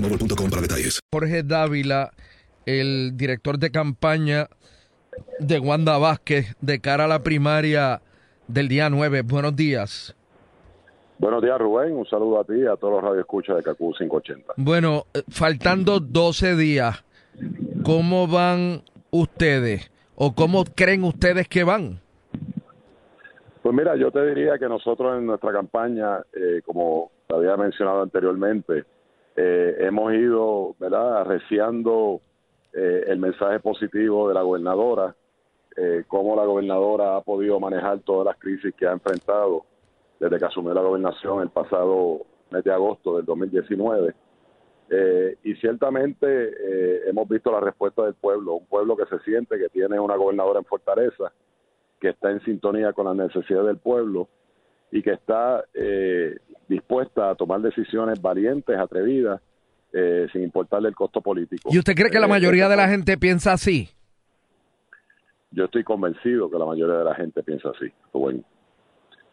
boostmobile.com para detalles. Jorge Dávila, el director de campaña de Wanda Vázquez de cara a la primaria del día 9. Buenos días. Buenos días, Rubén. Un saludo a ti y a todos los radioescuchas de CACU 580. Bueno, eh, faltando 12 días, ¿cómo van ustedes? ¿O cómo creen ustedes que van? Pues mira, yo te diría que nosotros en nuestra campaña, eh, como te había mencionado anteriormente, eh, hemos ido, ¿verdad?, arreciando eh, el mensaje positivo de la gobernadora, eh, cómo la gobernadora ha podido manejar todas las crisis que ha enfrentado desde que asumió la gobernación el pasado mes de agosto del 2019. Eh, y ciertamente eh, hemos visto la respuesta del pueblo, un pueblo que se siente que tiene una gobernadora en fortaleza, que está en sintonía con las necesidades del pueblo y que está eh, dispuesta a tomar decisiones valientes, atrevidas, eh, sin importarle el costo político. ¿Y usted cree que la Eh, mayoría de la gente piensa así? Yo estoy convencido que la mayoría de la gente piensa así, Rubén.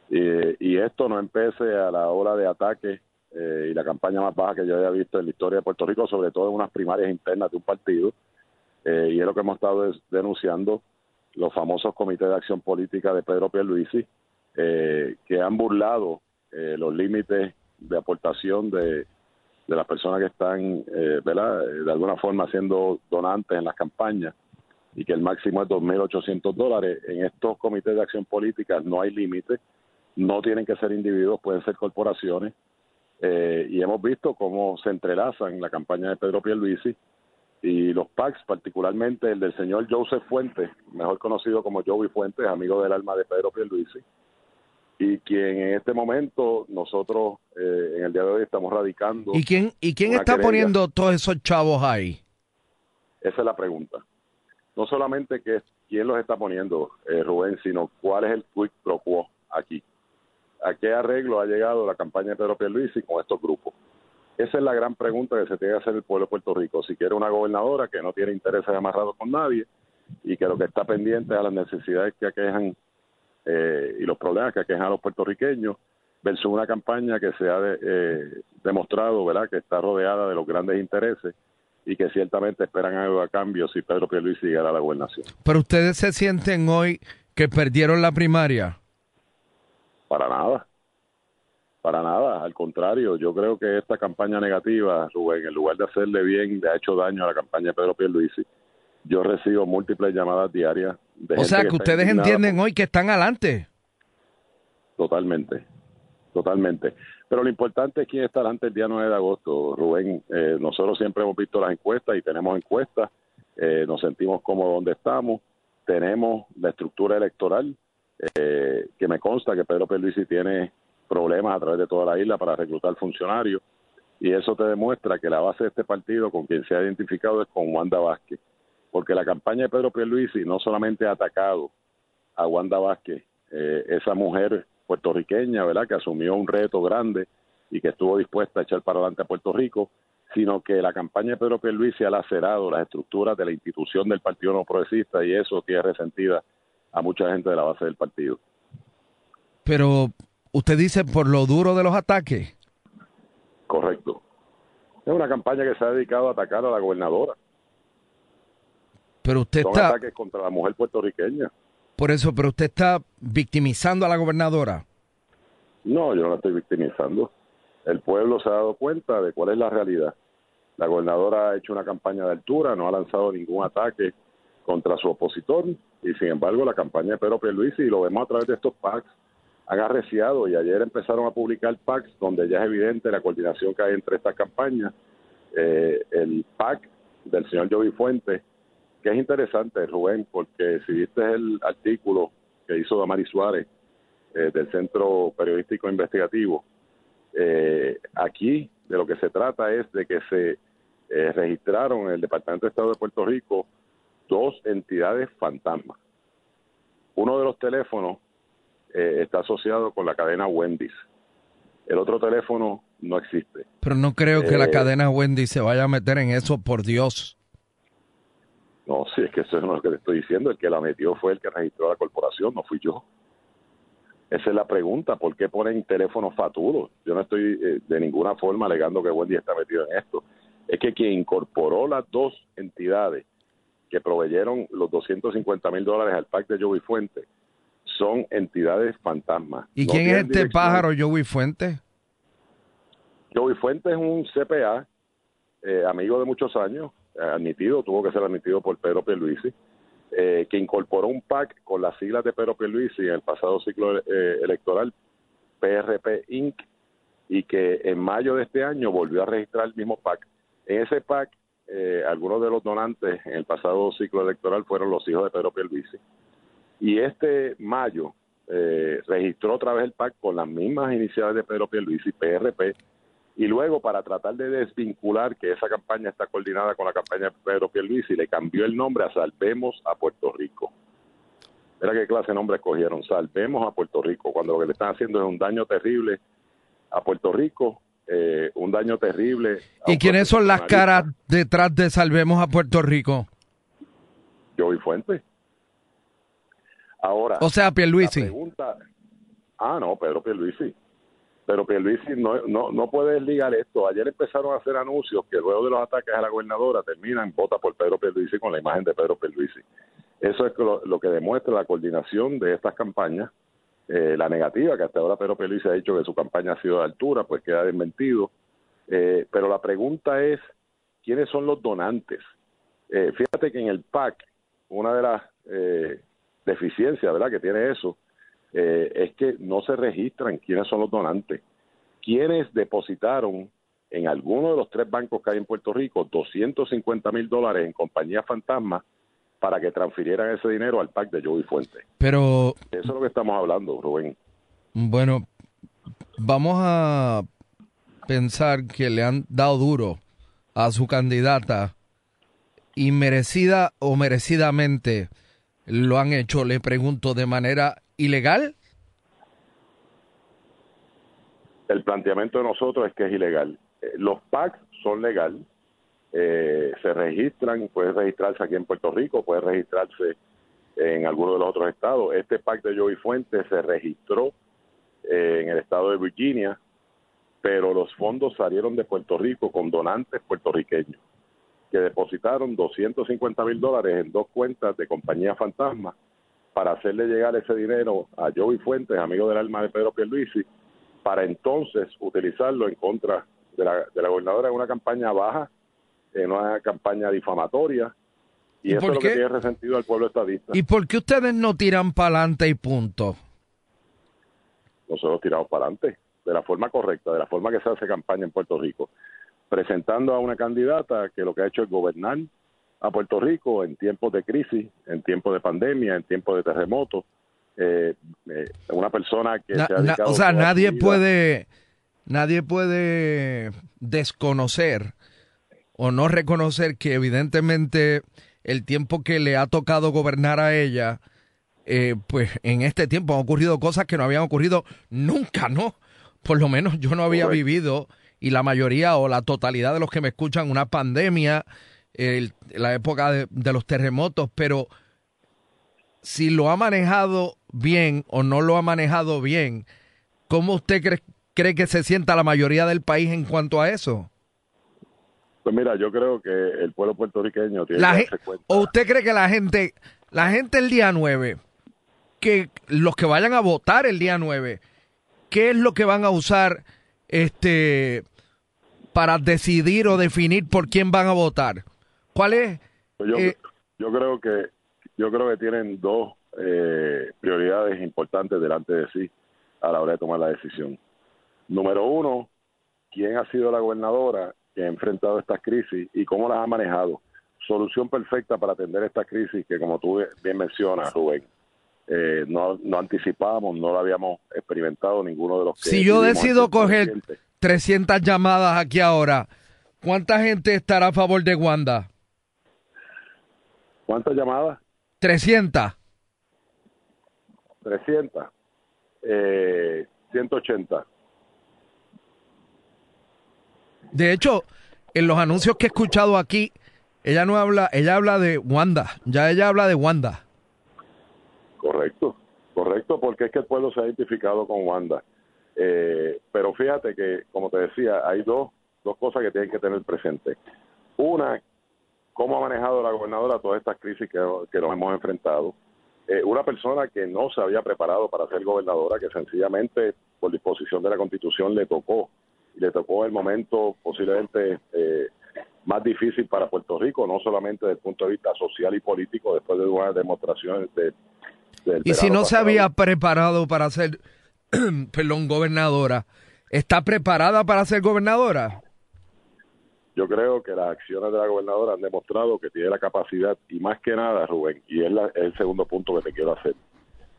Y, y esto no empece a la hora de ataque eh, y la campaña más baja que yo haya visto en la historia de Puerto Rico, sobre todo en unas primarias internas de un partido, eh, y es lo que hemos estado denunciando, los famosos comités de acción política de Pedro Pierluisi, eh, que han burlado eh, los límites de aportación de, de las personas que están, eh, ¿verdad?, Eh, de alguna forma siendo donantes en las campañas y que el máximo es 2.800 dólares. En estos comités de acción política no hay límite, no tienen que ser individuos, pueden ser corporaciones. Eh, y hemos visto cómo se entrelazan la campaña de Pedro Pierluisi y los PACs, particularmente el del señor Joseph Fuentes, mejor conocido como Joey Fuentes, amigo del alma de Pedro Pierluisi, y quien en este momento nosotros eh, en el día de hoy estamos radicando. ¿Y quién, y quién está querella. poniendo todos esos chavos ahí? Esa es la pregunta. No solamente que quién los está poniendo, eh, Rubén, sino cuál es el quid pro quo aquí. ¿A qué arreglo ha llegado la campaña de Pedro Pierluisi con estos grupos? Esa es la gran pregunta que se tiene que hacer el pueblo de Puerto Rico. Si quiere una gobernadora que no tiene intereses amarrados con nadie y que lo que está pendiente es a las necesidades que aquejan eh, y los problemas que aquejan a los puertorriqueños, versus una campaña que se ha de- eh, demostrado, ¿verdad?, que está rodeada de los grandes intereses y que ciertamente esperan algo a cambio si Pedro Pierluisi llegara a la gobernación. Pero ustedes se sienten hoy que perdieron la primaria. Para nada. Para nada. Al contrario, yo creo que esta campaña negativa, Rubén, en lugar de hacerle bien, le ha hecho daño a la campaña de Pedro Pierluisi. Yo recibo múltiples llamadas diarias. De O gente sea, que ustedes entienden hoy que están adelante. Totalmente, totalmente. Pero lo importante es quién está delante el día 9 de agosto, Rubén. Eh, nosotros siempre hemos visto las encuestas y tenemos encuestas, eh, nos sentimos como donde estamos, tenemos la estructura electoral, eh, que me consta que Pedro Pierluisi tiene problemas a través de toda la isla para reclutar funcionarios, y eso te demuestra que la base de este partido con quien se ha identificado es con Wanda Vázquez, porque la campaña de Pedro Pierluisi no solamente ha atacado a Wanda Vázquez, esa mujer puertorriqueña, ¿verdad?, que asumió un reto grande y que estuvo dispuesta a echar para adelante a Puerto Rico, sino que la campaña de Pedro Pierluisi ha lacerado las estructuras de la institución del Partido No Progresista y eso tiene resentida a mucha gente de la base del partido. Pero usted dice por lo duro de los ataques. Correcto. Es una campaña que se ha dedicado a atacar a la gobernadora. Pero usted Son está ataques contra la mujer puertorriqueña. por eso, pero usted está victimizando a la gobernadora. No, yo no la estoy victimizando. El pueblo se ha dado cuenta de cuál es la realidad. La gobernadora ha hecho una campaña de altura, no ha lanzado ningún ataque contra su opositor y sin embargo la campaña de Pedro Pierluisi, y lo vemos a través de estos packs, han arreciado y ayer empezaron a publicar packs donde ya es evidente la coordinación que hay entre estas campañas. Eh, el PAC del señor Joey Fuentes, que es interesante, Rubén, porque si viste el artículo que hizo Damari Suárez eh, del Centro Periodístico Investigativo, eh, aquí de lo que se trata es de que se eh, registraron en el Departamento de Estado de Puerto Rico dos entidades fantasmas. Uno de los teléfonos eh, está asociado con la cadena Wendy's. El otro teléfono no existe. Pero no creo que la cadena Wendy se vaya a meter en eso, por Dios. No, sí, es que eso es lo que te estoy diciendo. El que la metió fue el que registró la corporación, no fui yo. Esa es la pregunta. ¿Por qué ponen teléfonos fatulos? Yo no estoy eh, de ninguna forma alegando que Wendy está metido en esto. Es que quien incorporó las dos entidades que proveyeron los 250 mil dólares al PAC de Joey Fuente son entidades fantasmas. ¿Y No quién es este pájaro, Joey Fuente? Joey Fuentes es un CPA, eh, amigo de muchos años, admitido, tuvo que ser admitido por Pedro Pierluisi, eh, que incorporó un PAC con las siglas de Pedro Pierluisi en el pasado ciclo eh, electoral, PRP Inc., y que en mayo de este año volvió a registrar el mismo PAC. En ese PAC, eh, algunos de los donantes en el pasado ciclo electoral fueron los hijos de Pedro Pierluisi. Y este mayo eh, registró otra vez el PAC con las mismas iniciales de Pedro Pierluisi, PRP, y luego para tratar de desvincular que esa campaña está coordinada con la campaña de Pedro Pierluisi, le cambió el nombre a Salvemos a Puerto Rico. Mira qué clase de nombre escogieron, Salvemos a Puerto Rico, cuando lo que le están haciendo es un daño terrible a Puerto Rico, eh, un daño terrible. a ¿Y quiénes son las caras detrás de Salvemos a Puerto Rico? Joey Fuentes. Ahora, O sea, Pierluisi. La pregunta, ah, no, Pedro Pierluisi. Pero Pierluisi no, no, no puede ligar esto. Ayer empezaron a hacer anuncios que luego de los ataques a la gobernadora terminan vota por Pedro Pierluisi con la imagen de Pedro Pierluisi. Eso es lo, lo que demuestra la coordinación de estas campañas. Eh, la negativa que hasta ahora Pedro Pierluisi ha dicho que su campaña ha sido de altura, pues queda desmentido. Eh, pero la pregunta es, ¿quiénes son los donantes? Eh, fíjate que en el PAC, una de las eh, deficiencias ¿verdad? que tiene eso eh, es que no se registran quiénes son los donantes. Quienes depositaron en alguno de los tres bancos que hay en Puerto Rico 250 mil dólares en compañías fantasmas para que transfirieran ese dinero al PAC de Joey Fuentes. Pero, Eso es lo que estamos hablando, Rubén. bueno, vamos a pensar que le han dado duro a su candidata y merecida o merecidamente lo han hecho, le pregunto, de manera ilegal. El planteamiento de nosotros es que es ilegal. Eh, Los PAC son legal, eh, se registran, puede registrarse aquí en Puerto Rico, puede registrarse en alguno de los otros estados. Este PAC de Joey Fuentes se registró eh, en el estado de Virginia, pero los fondos salieron de Puerto Rico con donantes puertorriqueños que depositaron 250 mil dólares en dos cuentas de compañía fantasma para hacerle llegar ese dinero a Joey Fuentes, amigo del alma de Pedro Pierluisi, para entonces utilizarlo en contra de la, de la gobernadora en una campaña baja, en una campaña difamatoria, y, ¿Y eso es lo que tiene resentido al pueblo estadista. ¿Y por qué ustedes no tiran para adelante y punto? Nosotros tiramos para adelante. de la forma correcta, de la forma que se hace campaña en Puerto Rico, presentando a una candidata que lo que ha hecho es gobernar a Puerto Rico en tiempos de crisis, en tiempos de pandemia, en tiempos de terremotos. Eh, eh, una persona que Na- se ha na- o sea, nadie puede, nadie puede desconocer o no reconocer que evidentemente el tiempo que le ha tocado gobernar a ella, eh, pues en este tiempo han ocurrido cosas que no habían ocurrido nunca, ¿no? Por lo menos yo no había Correcto. vivido y la mayoría o la totalidad de los que me escuchan una pandemia, el- la época de, de los terremotos, pero si lo ha manejado bien o no lo ha manejado bien, ¿cómo usted cree, cree que se sienta la mayoría del país en cuanto a eso? Pues mira, yo creo que el pueblo puertorriqueño tiene La que darse cuenta. ¿O usted cree que la gente, la gente el día 9, que los que vayan a votar el día 9, qué es lo que van a usar este para decidir o definir por quién van a votar? ¿Cuál es? Pues yo, eh, yo creo que yo creo que tienen dos eh, prioridades importantes delante de sí a la hora de tomar la decisión. Número uno, quién ha sido la gobernadora que ha enfrentado estas crisis y cómo las ha manejado. Solución perfecta para atender estas crisis que, como tú bien mencionas, Rubén, eh, no, no anticipábamos, no lo habíamos experimentado ninguno de los que Si yo decido tiempos coger recientes. 300 llamadas aquí ahora, ¿cuánta gente estará a favor de Wanda? ¿Cuántas llamadas? 300. 300. Eh, 180. De hecho, en los anuncios que he escuchado aquí, ella no habla, ella habla de Wanda, ya ella habla de Wanda. Correcto, correcto, porque es que el pueblo se ha identificado con Wanda. Eh, pero fíjate que, como te decía, hay dos, dos cosas que tienen que tener presente. Una, cómo ha manejado la gobernadora todas estas crisis que, que nos hemos enfrentado. Eh, una persona que no se había preparado para ser gobernadora, que sencillamente por disposición de la Constitución le tocó, y le tocó el momento posiblemente eh, más difícil para Puerto Rico, no solamente desde el punto de vista social y político, después de unas demostraciones de, Y si no se había preparado para ser, perdón, gobernadora, ¿está preparada para ser gobernadora? Yo creo que las acciones de la gobernadora han demostrado que tiene la capacidad y más que nada, Rubén, y es, la- es el segundo punto que te quiero hacer.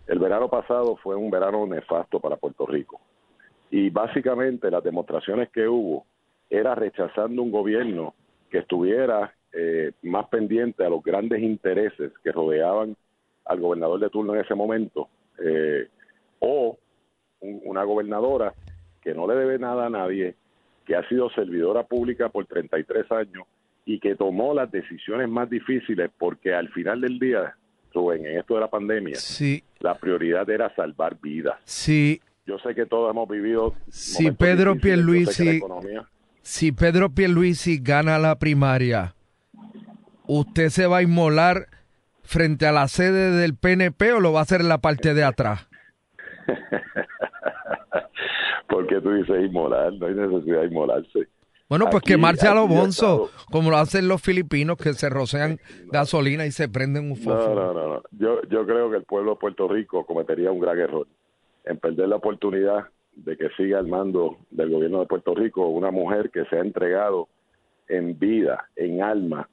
El verano pasado fue un verano nefasto para Puerto Rico y básicamente las demostraciones que hubo era rechazando un gobierno que estuviera eh, más pendiente a los grandes intereses que rodeaban al gobernador de turno en ese momento eh, o un- una gobernadora que no le debe nada a nadie, que ha sido servidora pública por 33 años y que tomó las decisiones más difíciles porque al final del día, Rubén, en esto de la pandemia, Sí, la prioridad era salvar vidas. sí. Yo sé que todos hemos vivido. Si Pedro Pierluisi- economía- Si Pedro Pierluisi gana la primaria, ¿usted se va a inmolar frente a la sede del PNP o lo va a hacer en la parte de atrás? porque tú dices inmolar, no hay necesidad de inmolarse. Bueno, pues Aquí- quemarse a lo aquí he bonzo, estado- como lo hacen los filipinos que se rocean gasolina y se prenden un fósforo. no, no, no. Yo, yo creo que el pueblo de Puerto Rico cometería un gran error en perder la oportunidad de que siga al mando del gobierno de Puerto Rico una mujer que se ha entregado en vida, en alma,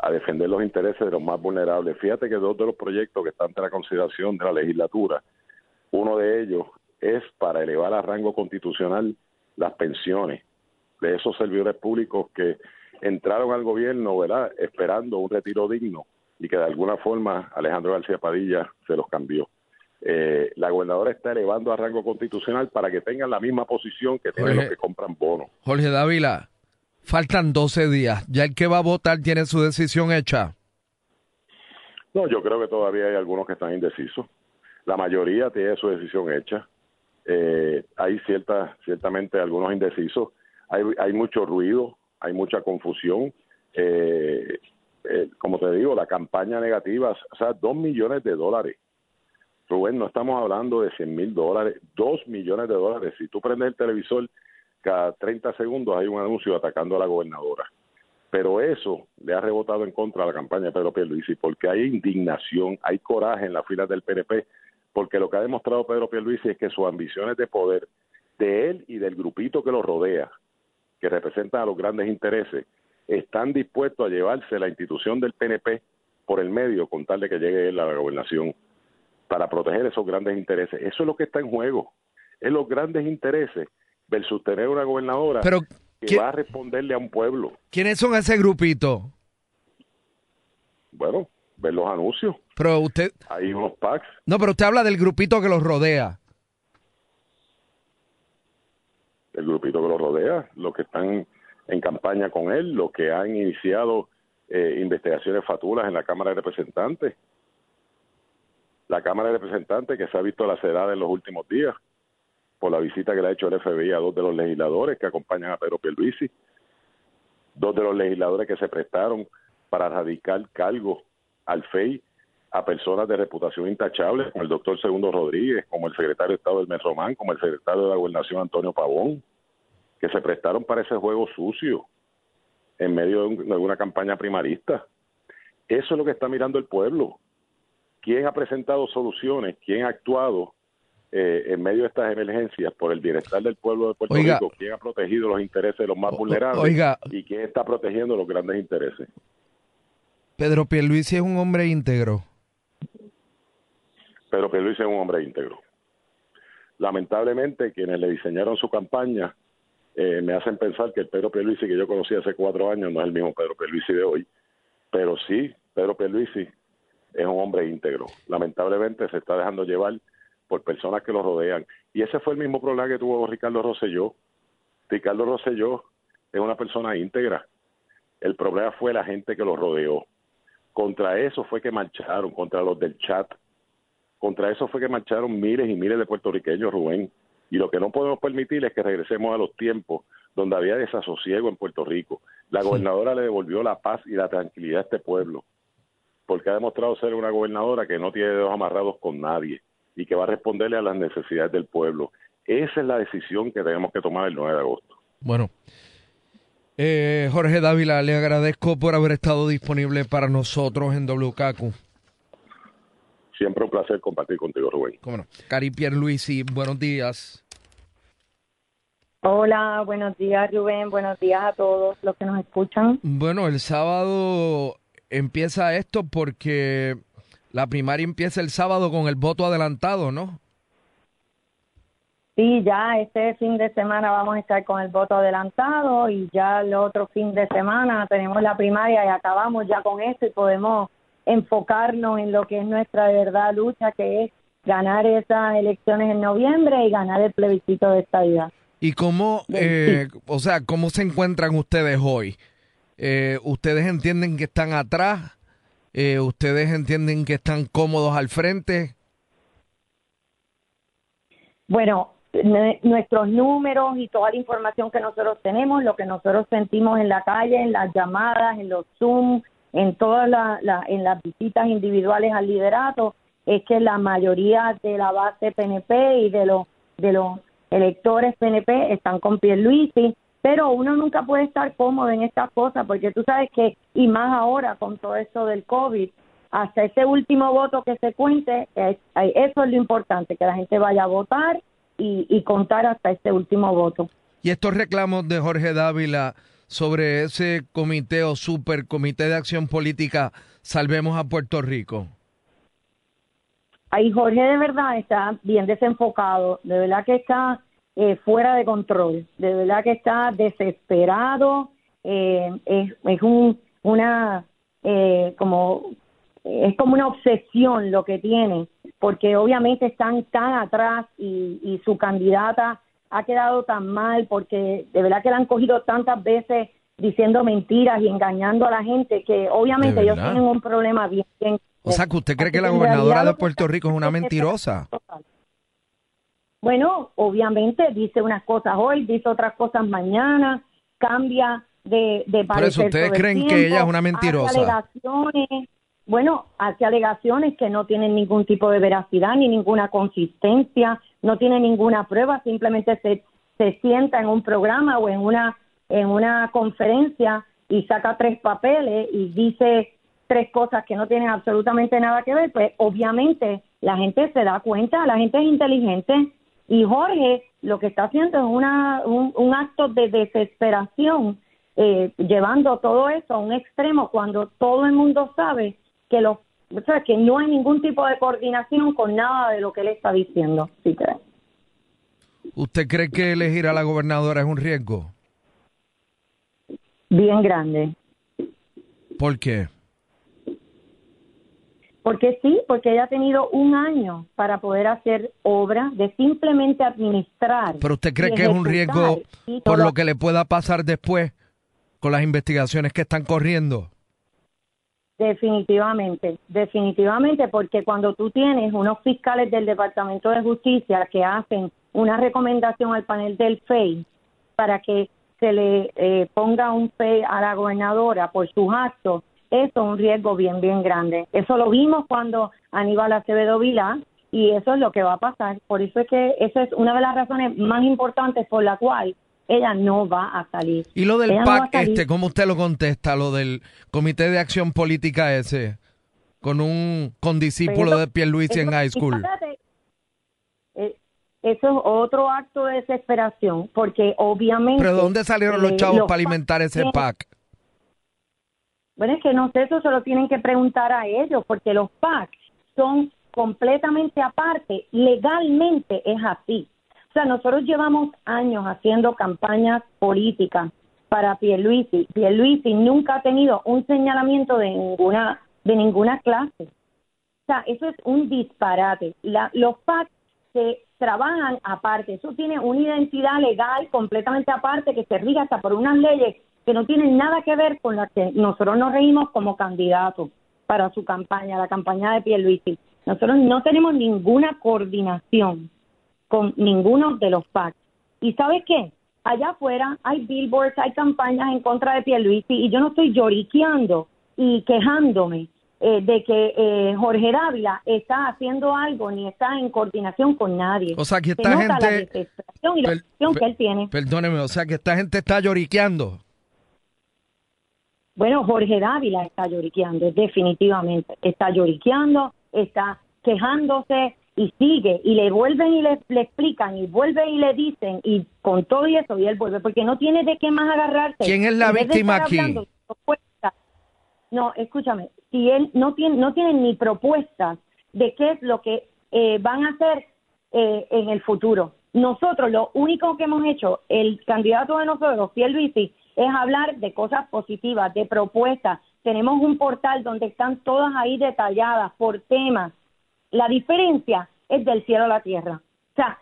a defender los intereses de los más vulnerables. Fíjate que dos de los proyectos que están ante la consideración de la legislatura, uno de ellos es para elevar a rango constitucional las pensiones de esos servidores públicos que entraron al gobierno, ¿verdad?, esperando un retiro digno y que de alguna forma Alejandro García Padilla se los cambió. Eh, la gobernadora está elevando a rango constitucional para que tengan la misma posición que tienen Jorge. los que compran bonos. Jorge Dávila, faltan 12 días. Ya el que va a votar tiene su decisión hecha. No, yo creo que todavía hay algunos que están indecisos. La mayoría tiene su decisión hecha. Eh, hay cierta, ciertamente algunos indecisos. Hay, hay mucho ruido, hay mucha confusión. Eh, eh, como te digo, la campaña negativa, o sea, dos millones de dólares. Rubén, no estamos hablando de 100 mil dólares, dos millones de dólares. Si tú prendes el televisor, cada 30 segundos hay un anuncio atacando a la gobernadora. Pero eso le ha rebotado en contra a la campaña de Pedro Pierluisi, porque hay indignación, hay coraje en las filas del PNP, porque lo que ha demostrado Pedro Pierluisi es que sus ambiciones de poder de él y del grupito que lo rodea, que representan a los grandes intereses, están dispuestos a llevarse la institución del PNP por el medio con tal de que llegue él a la gobernación para proteger esos grandes intereses. Eso es lo que está en juego. Es los grandes intereses versus tener una gobernadora que va a responderle a un pueblo. ¿Quiénes son ese grupito? Bueno, ver los anuncios. Pero usted... Hay unos packs. No, pero usted habla del grupito que los rodea. El grupito que los rodea, los que están en campaña con él, los que han iniciado eh, investigaciones fatulas en la Cámara de Representantes. La Cámara de Representantes que se ha visto lacerada en los últimos días por la visita que le ha hecho el FBI a dos de los legisladores que acompañan a Pedro Pierluisi, dos de los legisladores que se prestaron para radicar cargos al FEI a personas de reputación intachable, como el doctor Segundo Rodríguez, como el secretario de Estado del Mes Román, como el secretario de la Gobernación Antonio Pavón, que se prestaron para ese juego sucio en medio de, una campaña primarista. Eso es lo que está mirando el pueblo. ¿Quién ha presentado soluciones? ¿Quién ha actuado eh, en medio de estas emergencias por el bienestar del pueblo de Puerto Rico? ¿Quién ha protegido los intereses de los más vulnerables? ¿Y quién está protegiendo los grandes intereses? Pedro Pierluisi es un hombre íntegro. Pedro Pierluisi es un hombre íntegro. Lamentablemente, quienes le diseñaron su campaña eh, me hacen pensar que el Pedro Pierluisi que yo conocí hace cuatro años no es el mismo Pedro Pierluisi de hoy. Pero sí, Pedro Pierluisi es un hombre íntegro. Lamentablemente se está dejando llevar por personas que lo rodean. Y ese fue el mismo problema que tuvo Ricardo Rosselló. Ricardo Rosselló es una persona íntegra. El problema fue la gente que lo rodeó. Contra eso fue que marcharon, contra los del chat. Contra eso fue que marcharon miles y miles de puertorriqueños, Rubén. Y lo que no podemos permitir es que regresemos a los tiempos donde había desasosiego en Puerto Rico. La gobernadora le devolvió la paz y la tranquilidad a este pueblo, porque ha demostrado ser una gobernadora que no tiene dedos amarrados con nadie y que va a responderle a las necesidades del pueblo. Esa es la decisión que tenemos que tomar el 9 de agosto. Bueno, eh, Jorge Dávila, le agradezco por haber estado disponible para nosotros en WKQ. Siempre un placer compartir contigo, Rubén. Cómo no. Cari Pierluisi, buenos días. Hola, buenos días, Rubén. Buenos días a todos los que nos escuchan. Bueno, el sábado empieza esto porque la primaria empieza el sábado con el voto adelantado, ¿no? Sí, ya este fin de semana vamos a estar con el voto adelantado y ya el otro fin de semana tenemos la primaria y acabamos ya con esto y podemos enfocarnos en lo que es nuestra verdad lucha, que es ganar esas elecciones en noviembre y ganar el plebiscito de esta vida. ¿Y cómo, eh, o sea, cómo se encuentran ustedes hoy? Eh, ¿Ustedes entienden que están atrás? Eh, ¿Ustedes entienden que están cómodos al frente? Bueno, nuestros números y toda la información que nosotros tenemos, lo que nosotros sentimos en la calle, en las llamadas, en los Zoom, en todas la, en las visitas individuales al liderato, es que la mayoría de la base PNP y de los de los electores PNP están con Pierluisi, pero uno nunca puede estar cómodo en estas cosas porque tú sabes que y más ahora con todo esto del COVID, hasta ese último voto que se cuente, eso es lo importante, que la gente vaya a votar y, contar hasta este último voto. Y estos reclamos de Jorge Dávila sobre ese comité o supercomité de acción política Salvemos a Puerto Rico. Ahí Jorge de verdad está bien desenfocado, de verdad que está eh, fuera de control, de verdad que está desesperado, eh, es, es un, una eh, como es como una obsesión lo que tiene, porque obviamente están tan atrás y, y su candidata ha quedado tan mal, porque de verdad que la han cogido tantas veces diciendo mentiras y engañando a la gente, que obviamente ellos tienen un problema bien... o sea, que usted cree que la gobernadora de Puerto Rico es una mentirosa. Bueno, obviamente dice unas cosas hoy, dice otras cosas mañana, cambia de, de Por eso ustedes creen que ella es una mentirosa bueno, hace alegaciones que no tienen ningún tipo de veracidad ni ninguna consistencia, no tiene ninguna prueba, simplemente se, se sienta en un programa o en una, en una conferencia y saca tres papeles y dice tres cosas que no tienen absolutamente nada que ver, pues obviamente la gente se da cuenta, la gente es inteligente. Y Jorge lo que está haciendo es una, un, un acto de desesperación, eh, llevando todo eso a un extremo cuando todo el mundo sabe que los o sea, que no hay ningún tipo de coordinación con nada de lo que él está diciendo. ¿Usted cree que elegir a la gobernadora es un riesgo? Bien grande. ¿Por qué? Porque sí, porque ella ha tenido un año para poder hacer obra de simplemente administrar. ¿Pero usted cree que es un riesgo por lo que le pueda pasar después con las investigaciones que están corriendo? Definitivamente, definitivamente, porque cuando tú tienes unos fiscales del Departamento de Justicia que hacen una recomendación al panel del FEI para que se le eh, ponga un FEI a la gobernadora por sus actos, eso es un riesgo bien, bien grande. Eso lo vimos cuando Aníbal Acevedo Vilá y eso es lo que va a pasar. Por eso es que esa es una de las razones más importantes por la cual ella no va a salir. Y lo del Ella PAC este, ¿cómo usted lo contesta? Lo del Comité de Acción Política ese, con un condiscípulo Pero de Pierluisi en eso- high y school. eh, eso es otro acto de desesperación, porque obviamente... ¿Pero de dónde salieron los eh, chavos los para alimentar ese PAC? Bueno, es que no sé, eso se lo tienen que preguntar a ellos, porque los PAC son completamente aparte, legalmente es así. O sea, nosotros llevamos años haciendo campañas políticas para Pierluisi. Pierluisi nunca ha tenido un señalamiento de ninguna de ninguna clase. O sea, eso es un disparate. La- los PAC se trabajan aparte. Eso tiene una identidad legal completamente aparte que se rige hasta por unas leyes que no tienen nada que ver con las que nosotros nos reímos como candidatos para su campaña, la campaña de Pierluisi. Nosotros no tenemos ninguna coordinación con ninguno de los PAC. ¿Y sabes qué? Allá afuera hay billboards, hay campañas en contra de Pierluisi y yo no estoy lloriqueando y quejándome eh, de que eh, Jorge Dávila está haciendo algo ni está en coordinación con nadie. O sea, que Se esta nota la gente- desesperación y la per- que él tiene. Perdóneme, o sea que esta gente está lloriqueando. Bueno, Jorge Dávila está lloriqueando, definitivamente. Está lloriqueando, está quejándose y sigue. Y le vuelven y le, le explican y vuelven y le dicen y con todo y eso y él vuelve porque no tiene de qué más agarrarse. ¿Quién es la víctima aquí? hablando no, escúchame, si él no tiene, no tiene ni propuestas de qué es lo que eh, van a hacer eh, en el futuro. Nosotros lo único que hemos hecho, el candidato de nosotros, Pierluisi, es hablar de cosas positivas, de propuestas. Tenemos un portal donde están todas ahí detalladas por temas. La diferencia es del cielo a la tierra. O sea,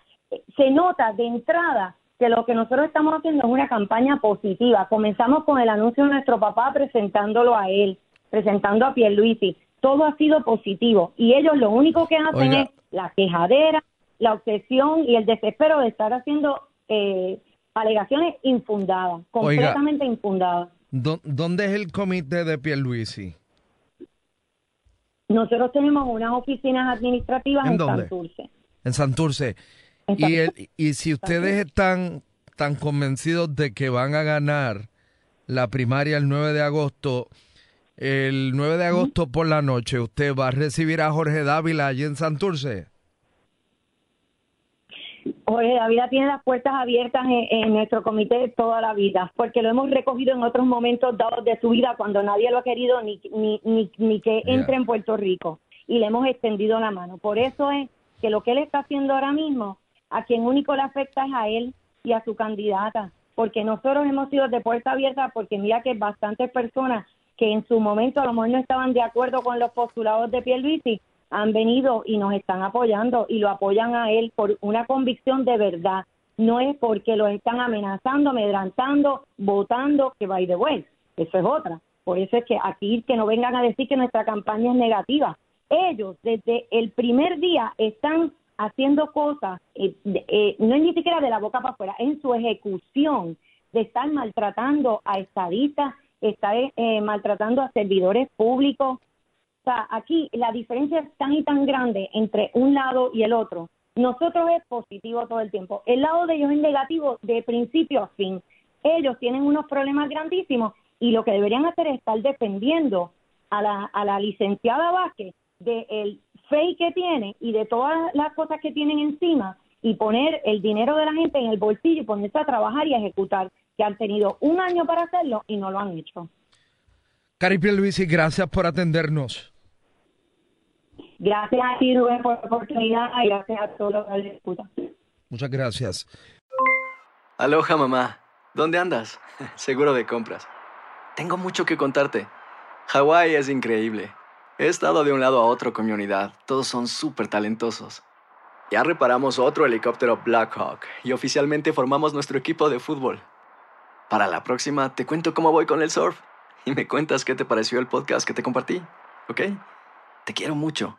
se nota de entrada que lo que nosotros estamos haciendo es una campaña positiva. Comenzamos con el anuncio de nuestro papá presentándolo a él, presentando a Pierluisi. Todo ha sido positivo y ellos lo único que hacen Oiga. es la quejadera, la obsesión y el desespero de estar haciendo eh, alegaciones infundadas, completamente infundadas. ¿Dó- ¿Dónde es el comité de Pierluisi? Nosotros tenemos unas oficinas administrativas ¿En en, dónde? Santurce. En Santurce. En Y, el- Santurce. y si ustedes están tan convencidos de que van a ganar la primaria el 9 de agosto, el 9 de agosto por la noche, ¿usted va a recibir a Jorge Dávila allí en Santurce? Jorge Davila tiene las puertas abiertas en, en nuestro comité toda la vida, porque lo hemos recogido en otros momentos dados de su vida cuando nadie lo ha querido ni, ni, ni, ni que entre en Puerto Rico y le hemos extendido la mano. Por eso es que lo que él está haciendo ahora mismo, a quien único le afecta es a él y a su candidata, porque nosotros hemos sido de puerta abierta porque mira que bastantes personas que en su momento a lo mejor no estaban de acuerdo con los postulados de Pierluisi han venido y nos están apoyando y lo apoyan a él por una convicción de verdad. No es porque los están amenazando, amedrantando, votando, que by the way, eso es otra. Por eso es que aquí que no vengan a decir que nuestra campaña es negativa. Ellos desde el primer día están haciendo cosas, eh, de- eh, no es ni siquiera de la boca para afuera, en su ejecución de estar maltratando a estadistas, estar eh, maltratando a servidores públicos, o sea, aquí la diferencia es tan y tan grande entre un lado y el otro. Nosotros es positivo todo el tiempo. El lado de ellos es negativo de principio a fin. Ellos tienen unos problemas grandísimos y lo que deberían hacer es estar defendiendo a la, a la licenciada Vázquez del fake que tiene y de todas las cosas que tienen encima y poner el dinero de la gente en el bolsillo y ponerse a trabajar y a ejecutar, que han tenido un año para hacerlo y no lo han hecho. Cari Luisi, gracias por atendernos. Gracias a ti, Rubén, por la oportunidad y gracias a todos los que disputan. Muchas gracias. Aloha, mamá. ¿Dónde andas? Seguro de compras. Tengo mucho que contarte. Hawái es increíble. He estado de un lado a otro con mi unidad. Todos son súper talentosos. Ya reparamos otro helicóptero Blackhawk y oficialmente formamos nuestro equipo de fútbol. Para la próxima te cuento cómo voy con el surf y me cuentas qué te pareció el podcast que te compartí, ¿ok? Te quiero mucho.